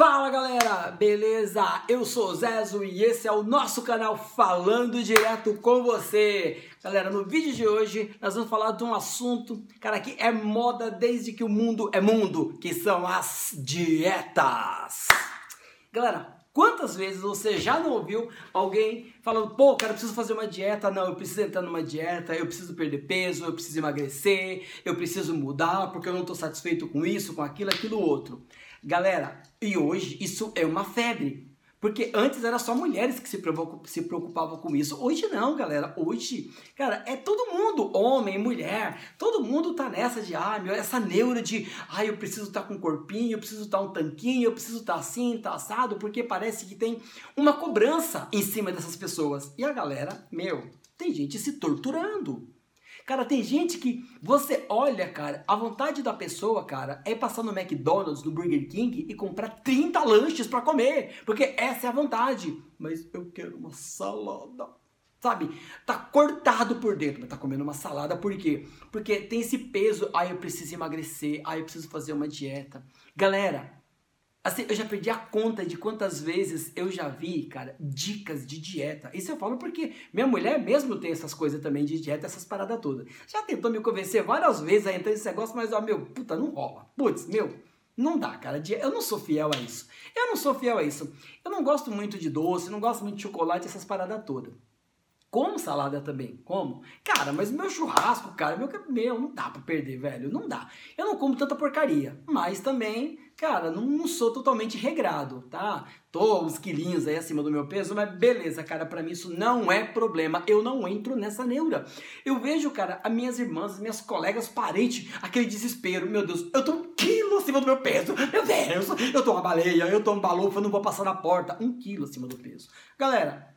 Fala galera, beleza? Eu sou Zezo e esse é o nosso canal Falando Direto com você. Galera, no vídeo de hoje nós vamos falar de um assunto, cara, que é moda desde que o mundo é mundo, que são as dietas. Galera, Quantas vezes você já não ouviu alguém falando, pô, cara, eu preciso fazer uma dieta, não, eu preciso entrar numa dieta, eu preciso perder peso, eu preciso emagrecer, eu preciso mudar porque eu não estou satisfeito com isso, com aquilo, aquilo outro. Galera, e hoje isso é uma febre. Porque antes era só mulheres que se preocupavam com isso. Hoje não, galera. Hoje, cara, é todo mundo, homem, mulher, todo mundo tá nessa de, ah, meu, essa neura de, ah, eu preciso estar tá com um corpinho, eu preciso estar tá um tanquinho, eu preciso estar tá assim, tá assado, porque parece que tem uma cobrança em cima dessas pessoas. E a galera, meu, tem gente se torturando. Cara, tem gente que você olha, cara, a vontade da pessoa, cara, é passar no McDonald's, no Burger King e comprar 30 lanches para comer, porque essa é a vontade. Mas eu quero uma salada. Sabe? Tá cortado por dentro, mas tá comendo uma salada por quê? Porque tem esse peso, aí ah, eu preciso emagrecer, aí ah, eu preciso fazer uma dieta. Galera, Assim, eu já perdi a conta de quantas vezes eu já vi, cara, dicas de dieta. Isso eu falo porque minha mulher mesmo tem essas coisas também de dieta, essas paradas todas. Já tentou me convencer várias vezes a entrar nesse negócio, mas, ó, meu, puta, não rola. Putz, meu, não dá, cara. Eu não sou fiel a isso. Eu não sou fiel a isso. Eu não gosto muito de doce, não gosto muito de chocolate, essas paradas todas. Como salada também, como? Cara, mas meu churrasco, cara, meu, meu, não dá pra perder, velho, não dá. Eu não como tanta porcaria, mas também Cara, não, não, sou totalmente regrado, tá? Tô uns quilinhos aí acima do meu peso, mas beleza, cara, para mim isso não é problema. Eu não entro nessa neura. Eu vejo, cara, as minhas irmãs, as minhas colegas, parentes, aquele desespero. Meu Deus, eu tô um quilo acima do meu peso. Meu Deus, eu tô uma baleia, eu tô um balufa, não vou passar na porta. Um quilo acima do peso. Galera,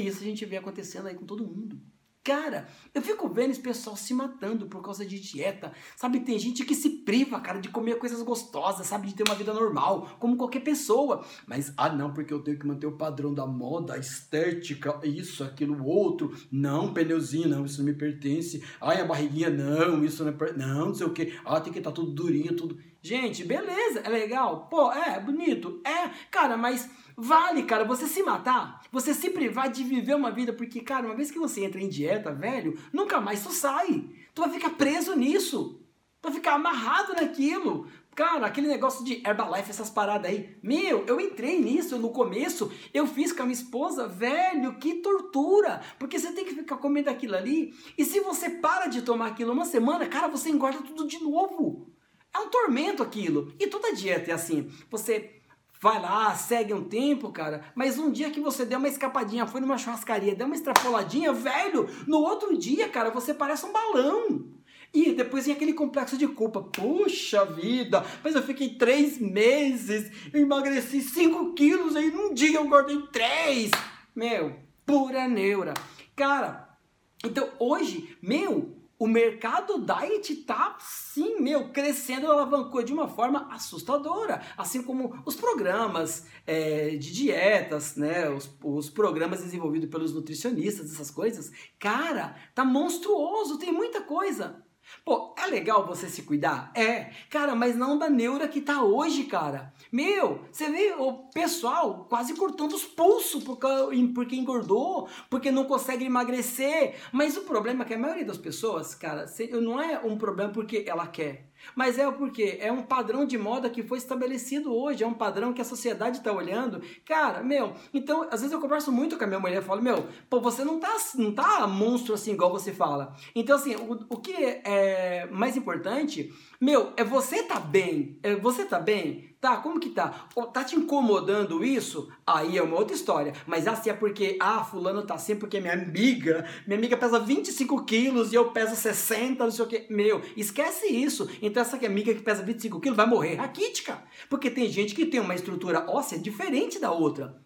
isso a gente vê acontecendo aí com todo mundo. Cara, eu fico vendo esse pessoal se matando por causa de dieta. Sabe, tem gente que se priva, cara, de comer coisas gostosas, sabe, de ter uma vida normal, como qualquer pessoa. Mas, ah, não, porque eu tenho que manter o padrão da moda, a estética, isso, aquilo, outro. Não, pneuzinho, não, isso não me pertence. Ai, a barriguinha, não, isso não é. Não, não sei o que. Ah, tem que estar tá tudo durinho, tudo. Gente, beleza, é legal. Pô, é, bonito. É, cara, mas Vale, cara, você se matar, você se privar de viver uma vida, porque, cara, uma vez que você entra em dieta, velho, nunca mais tu sai. Tu vai ficar preso nisso. Tu vai ficar amarrado naquilo. Cara, aquele negócio de Herbalife, essas paradas aí. Meu, eu entrei nisso no começo, eu fiz com a minha esposa, velho, que tortura. Porque você tem que ficar comendo aquilo ali. E se você para de tomar aquilo uma semana, cara, você engorda tudo de novo. É um tormento aquilo. E toda dieta é assim. Você vai lá, segue um tempo, cara, mas um dia que você deu uma escapadinha, foi numa churrascaria, deu uma extrapoladinha, velho, no outro dia, cara, você parece um balão. E depois vem aquele complexo de culpa. Puxa vida, mas eu fiquei três meses, eu emagreci cinco quilos, aí num dia eu engordei três. Meu, pura neura. Cara, então hoje, meu, o mercado diet tá, sim, meu, crescendo, alavancou de uma forma assustadora. Assim como os programas é, de dietas, né? Os, os programas desenvolvidos pelos nutricionistas, essas coisas. Cara, tá monstruoso, tem muita coisa. Pô, é legal você se cuidar? É. Cara, mas não da neura que tá hoje, cara. Meu, você vê o pessoal quase cortando os pulsos porque, engordou, porque não consegue emagrecer. Mas o problema é que a maioria das pessoas, cara, não é um problema porque ela quer. Mas é porque é um padrão de moda que foi estabelecido hoje, é um padrão que a sociedade está olhando. Cara, meu, então, às vezes eu converso muito com a minha mulher e falo, meu, pô, você não tá, não tá monstro assim igual você fala. Então, assim, o, o que é mais importante, meu, é você tá bem. É você tá bem? Tá, como que tá? Tá te incomodando isso? Aí é uma outra história. Mas assim é porque, ah, fulano tá assim porque minha amiga, minha amiga pesa 25 quilos e eu peso 60, não sei o que. Meu, esquece isso. Então essa amiga que pesa 25 quilos vai morrer raquítica. Porque tem gente que tem uma estrutura óssea diferente da outra.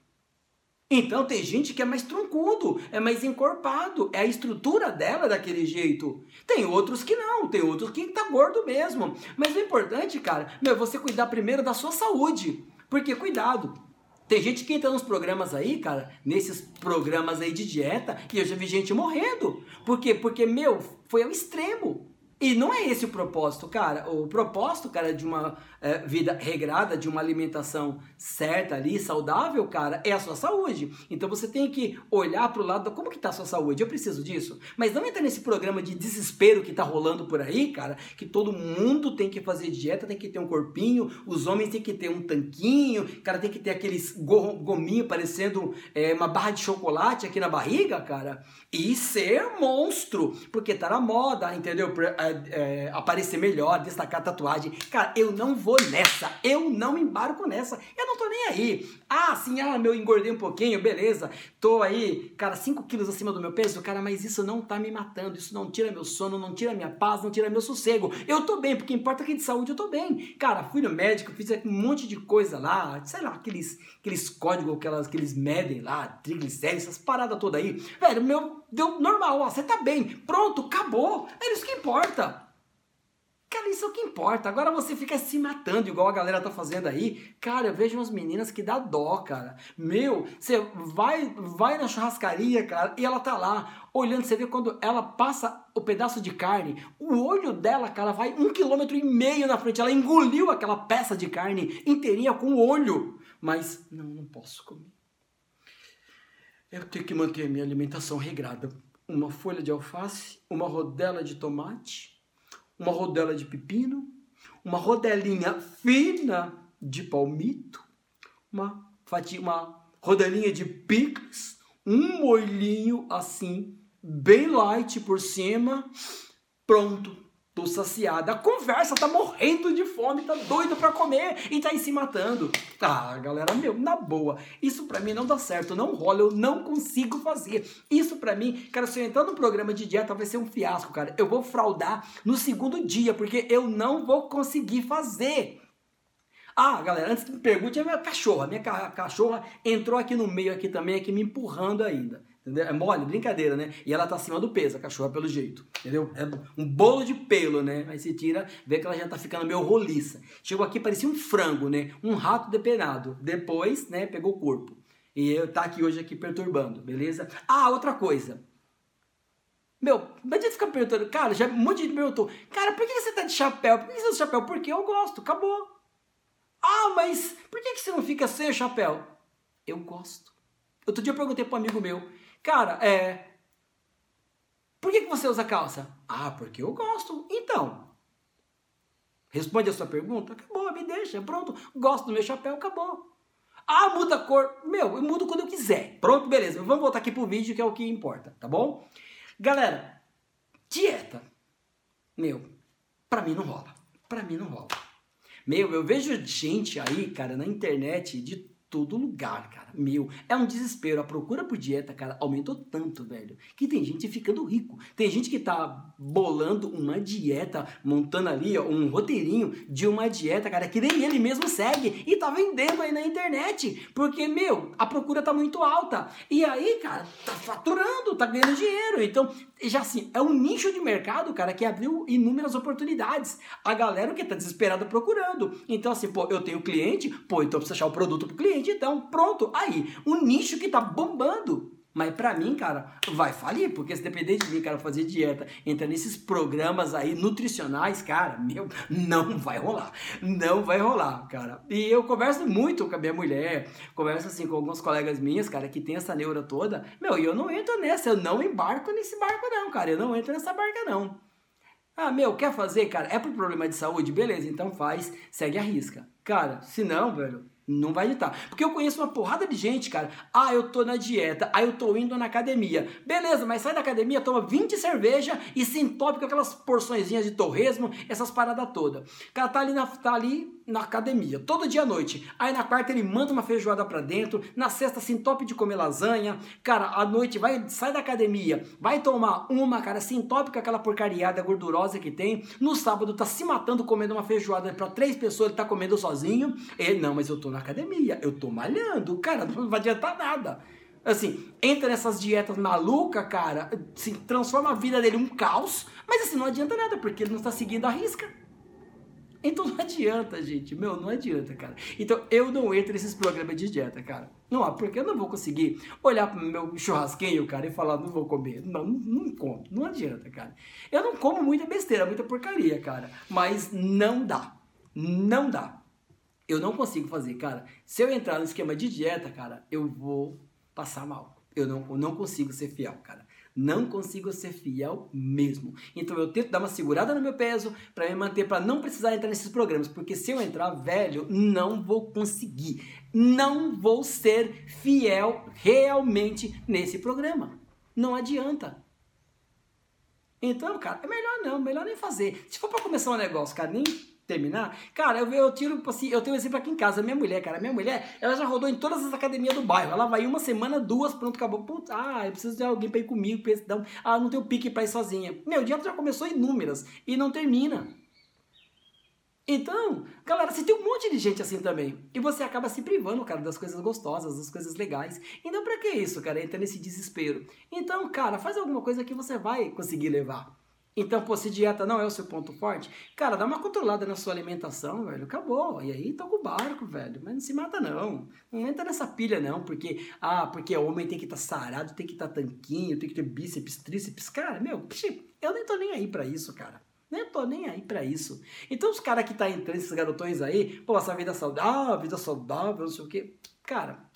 Então tem gente que é mais troncudo, é mais encorpado, é a estrutura dela daquele jeito. Tem outros que não, tem outros que tá gordo mesmo. Mas o importante, cara, é você cuidar primeiro da sua saúde. Porque cuidado, tem gente que entra nos programas aí, cara, nesses programas aí de dieta, e eu já vi gente morrendo. Por quê? Porque, meu, foi ao extremo. E não é esse o propósito, cara. O propósito, cara, de uma é, vida regrada, de uma alimentação certa ali, saudável, cara, é a sua saúde. Então você tem que olhar para o lado, como que tá a sua saúde? Eu preciso disso. Mas não entra nesse programa de desespero que tá rolando por aí, cara, que todo mundo tem que fazer dieta, tem que ter um corpinho, os homens tem que ter um tanquinho, cara tem que ter aqueles gominho parecendo é, uma barra de chocolate aqui na barriga, cara, e ser monstro, porque tá na moda, entendeu? É, é, aparecer melhor, destacar a tatuagem. Cara, eu não vou nessa, eu não embarco nessa, eu não tô nem aí. Ah, sim, ah, meu, engordei um pouquinho, beleza, tô aí, cara, 5 quilos acima do meu peso, cara, mas isso não tá me matando, isso não tira meu sono, não tira minha paz, não tira meu sossego. Eu tô bem, porque importa que de saúde eu tô bem. Cara, fui no médico, fiz um monte de coisa lá, sei lá, aqueles, aqueles códigos aquelas, que eles medem lá, triglicéridos, essas paradas todas aí. Velho, meu, deu normal, ó, você tá bem, pronto, acabou, é isso que importa. Cara, isso é o que importa. Agora você fica se matando, igual a galera tá fazendo aí. Cara, eu vejo umas meninas que dá dó, cara. Meu, você vai, vai na churrascaria, cara, e ela tá lá olhando. Você vê quando ela passa o pedaço de carne, o olho dela, cara, vai um quilômetro e meio na frente. Ela engoliu aquela peça de carne inteirinha com o olho. Mas, não, não posso comer. Eu tenho que manter a minha alimentação regrada. Uma folha de alface, uma rodela de tomate uma rodela de pepino, uma rodelinha fina de palmito, uma fatia, uma rodelinha de picles, um molhinho assim, bem light por cima, pronto tô saciada. Conversa tá morrendo de fome, tá doido para comer e tá aí se matando. Ah, galera, meu, na boa, isso para mim não dá certo, não rola, eu não consigo fazer. Isso para mim, cara, se eu entrar no programa de dieta vai ser um fiasco, cara. Eu vou fraudar no segundo dia, porque eu não vou conseguir fazer. Ah, galera, antes que me pergunte, a minha cachorra, minha cachorra entrou aqui no meio aqui também, aqui me empurrando ainda. Entendeu? É mole, brincadeira, né? E ela tá acima do peso, a cachorra, pelo jeito. Entendeu? É um bolo de pelo, né? Aí você tira, vê que ela já tá ficando meio roliça. Chegou aqui, parecia um frango, né? Um rato depenado. Depois, né, pegou o corpo. E eu tá aqui hoje aqui perturbando, beleza? Ah, outra coisa. Meu, não adianta ficar perguntando. Cara, já um monte de gente perguntou. Cara, por que você tá de chapéu? Por que você tá de chapéu? Porque eu gosto, acabou. Ah, mas por que você não fica sem o chapéu? Eu gosto. Outro dia eu perguntei para um amigo meu. Cara, é. Por que, que você usa calça? Ah, porque eu gosto. Então. Responde a sua pergunta? Acabou, me deixa. Pronto. Gosto do meu chapéu, acabou. Ah, muda a cor. Meu, eu mudo quando eu quiser. Pronto, beleza. Vamos voltar aqui pro vídeo que é o que importa, tá bom? Galera, dieta. Meu, pra mim não rola. Pra mim não rola. Meu, eu vejo gente aí, cara, na internet de todo lugar, cara. Meu, é um desespero. A procura por dieta, cara, aumentou tanto, velho, que tem gente ficando rico. Tem gente que tá bolando uma dieta, montando ali, ó, um roteirinho de uma dieta, cara, que nem ele mesmo segue e tá vendendo aí na internet. Porque, meu, a procura tá muito alta. E aí, cara, tá faturando, tá ganhando dinheiro. Então, já assim, é um nicho de mercado, cara, que abriu inúmeras oportunidades. A galera que tá desesperada procurando. Então, assim, pô, eu tenho cliente, pô, então eu preciso achar o produto pro cliente, então pronto. Aí, um nicho que tá bombando. Mas pra mim, cara, vai falir, porque se depender de mim, cara, fazer dieta, entrar nesses programas aí nutricionais, cara, meu, não vai rolar. Não vai rolar, cara. E eu converso muito com a minha mulher, converso assim com alguns colegas minhas, cara, que tem essa neura toda. Meu, e eu não entro nessa, eu não embarco nesse barco, não, cara. Eu não entro nessa barca, não. Ah, meu, quer fazer, cara? É por problema de saúde? Beleza, então faz, segue a risca. Cara, se não, velho, não vai editar. Porque eu conheço uma porrada de gente, cara. Ah, eu tô na dieta. Ah, eu tô indo na academia. Beleza, mas sai da academia, toma 20 cerveja e se entope com aquelas porçõezinhas de torresmo, essas paradas todas. Cara tá ali, na, tá ali na academia, todo dia à noite. Aí na quarta ele manda uma feijoada pra dentro. Na sexta se entope de comer lasanha. Cara, à noite vai, sai da academia, vai tomar uma, cara, se entope com aquela porcariada gordurosa que tem. No sábado tá se matando comendo uma feijoada para três pessoas, ele tá comendo sozinho. Ele, não, mas eu tô na academia, eu tô malhando, cara, não vai adiantar nada. Assim, entra nessas dietas malucas, cara, assim, transforma a vida dele um caos, mas assim, não adianta nada, porque ele não está seguindo a risca. Então não adianta, gente. Meu, não adianta, cara. Então eu não entro nesses programas de dieta, cara. Não, porque eu não vou conseguir olhar pro meu churrasquinho, cara, e falar, não vou comer. Não, não, não como. Não adianta, cara. Eu não como muita besteira, muita porcaria, cara. Mas não dá. Não dá. Eu não consigo fazer, cara. Se eu entrar no esquema de dieta, cara, eu vou passar mal. Eu não, eu não consigo ser fiel, cara. Não consigo ser fiel mesmo. Então eu tento dar uma segurada no meu peso para me manter, para não precisar entrar nesses programas, porque se eu entrar velho, não vou conseguir. Não vou ser fiel realmente nesse programa. Não adianta. Então, cara, é melhor não, melhor nem fazer. Se for para começar um negócio, cara, nem terminar, cara, eu, eu tiro, assim, eu tenho um exemplo aqui em casa, minha mulher, cara, minha mulher, ela já rodou em todas as academias do bairro, ela vai uma semana, duas, pronto, acabou, Putz, ah, eu preciso de alguém para ir comigo, pra dar ah, não tenho pique para ir sozinha. Meu, dia já começou inúmeras e não termina. Então, galera, você tem um monte de gente assim também. E você acaba se privando, cara, das coisas gostosas, das coisas legais. Então, pra que isso, cara? Entra nesse desespero. Então, cara, faz alguma coisa que você vai conseguir levar. Então, pô, se dieta não é o seu ponto forte, cara, dá uma controlada na sua alimentação, velho. Acabou. E aí toca o barco, velho. Mas não se mata, não. Não entra nessa pilha, não, porque, ah, porque homem tem que estar tá sarado, tem que estar tá tanquinho, tem que ter bíceps, tríceps. Cara, meu, eu nem tô nem aí pra isso, cara. Nem tô nem aí pra isso. Então, os caras que tá entrando, esses garotões aí, pô, essa vida saudável, vida saudável, não sei o quê. Cara,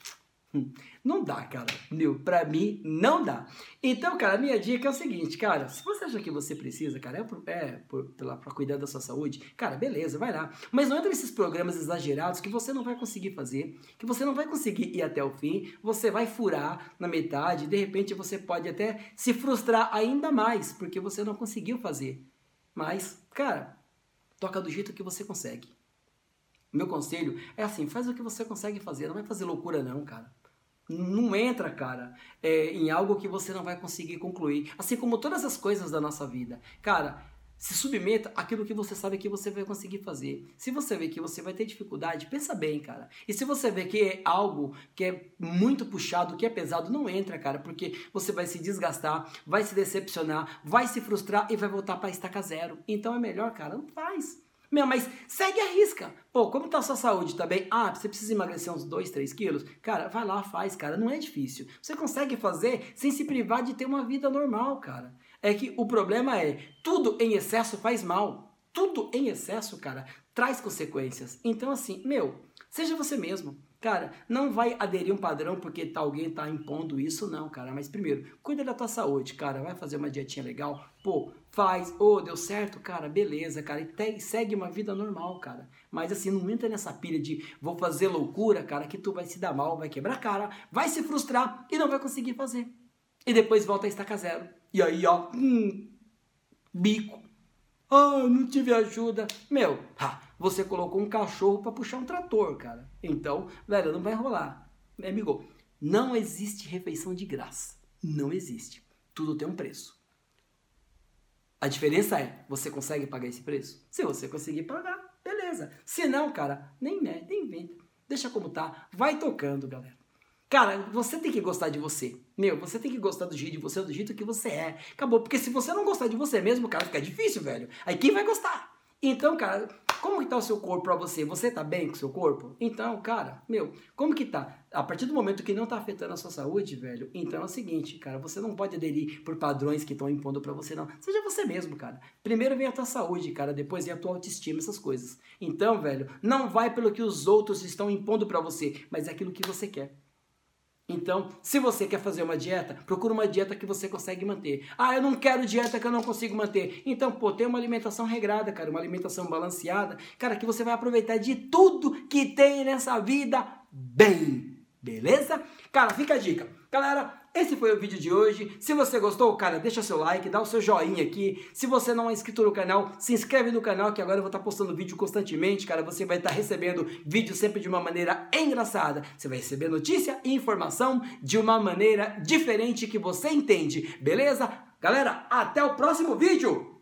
não dá, cara. Meu, pra mim, não dá. Então, cara, minha dica é o seguinte, cara. Se você acha que você precisa, cara, é, por, é por, pela, pra cuidar da sua saúde, cara, beleza, vai lá. Mas não entra nesses programas exagerados que você não vai conseguir fazer, que você não vai conseguir ir até o fim, você vai furar na metade, de repente você pode até se frustrar ainda mais, porque você não conseguiu fazer. Mas, cara, toca do jeito que você consegue. Meu conselho é assim, faz o que você consegue fazer, não vai fazer loucura não, cara. Não entra, cara, é, em algo que você não vai conseguir concluir. Assim como todas as coisas da nossa vida. Cara, se submeta àquilo que você sabe que você vai conseguir fazer. Se você vê que você vai ter dificuldade, pensa bem, cara. E se você vê que é algo que é muito puxado, que é pesado, não entra, cara, porque você vai se desgastar, vai se decepcionar, vai se frustrar e vai voltar para estaca zero. Então é melhor, cara, não faz. Meu, mas segue a risca. Pô, como tá a sua saúde? Tá bem? Ah, você precisa emagrecer uns 2, 3 quilos? Cara, vai lá, faz, cara. Não é difícil. Você consegue fazer sem se privar de ter uma vida normal, cara. É que o problema é, tudo em excesso faz mal. Tudo em excesso, cara, traz consequências. Então, assim, meu, seja você mesmo. Cara, não vai aderir um padrão porque tá, alguém tá impondo isso, não, cara. Mas primeiro, cuida da tua saúde, cara. Vai fazer uma dietinha legal. Pô, faz. Ô, oh, deu certo, cara. Beleza, cara. E te, segue uma vida normal, cara. Mas assim, não entra nessa pilha de vou fazer loucura, cara, que tu vai se dar mal, vai quebrar a cara, vai se frustrar e não vai conseguir fazer. E depois volta a estaca zero. E aí, ó, hum, bico. Ah, não tive ajuda. Meu, ha, você colocou um cachorro para puxar um trator, cara. Então, velho, não vai rolar. É, amigo, não existe refeição de graça. Não existe. Tudo tem um preço. A diferença é, você consegue pagar esse preço? Se você conseguir pagar, beleza. Se não, cara, nem mete, nem inventa. Deixa como tá. Vai tocando, galera. Cara, você tem que gostar de você. Meu, você tem que gostar do jeito de você, do jeito que você é. Acabou. Porque se você não gostar de você mesmo, cara, fica difícil, velho. Aí quem vai gostar? Então, cara, como que tá o seu corpo para você? Você tá bem com o seu corpo? Então, cara, meu, como que tá? A partir do momento que não tá afetando a sua saúde, velho, então é o seguinte, cara, você não pode aderir por padrões que estão impondo para você, não. Seja você mesmo, cara. Primeiro vem a tua saúde, cara, depois vem a tua autoestima, essas coisas. Então, velho, não vai pelo que os outros estão impondo para você, mas é aquilo que você quer. Então, se você quer fazer uma dieta, procura uma dieta que você consegue manter. Ah, eu não quero dieta que eu não consigo manter. Então, pô, tem uma alimentação regrada, cara, uma alimentação balanceada, cara, que você vai aproveitar de tudo que tem nessa vida bem. Beleza? Cara, fica a dica. Galera, esse foi o vídeo de hoje. Se você gostou, cara, deixa seu like, dá o seu joinha aqui. Se você não é inscrito no canal, se inscreve no canal que agora eu vou estar postando vídeo constantemente, cara. Você vai estar recebendo vídeo sempre de uma maneira engraçada. Você vai receber notícia e informação de uma maneira diferente que você entende, beleza? Galera, até o próximo vídeo!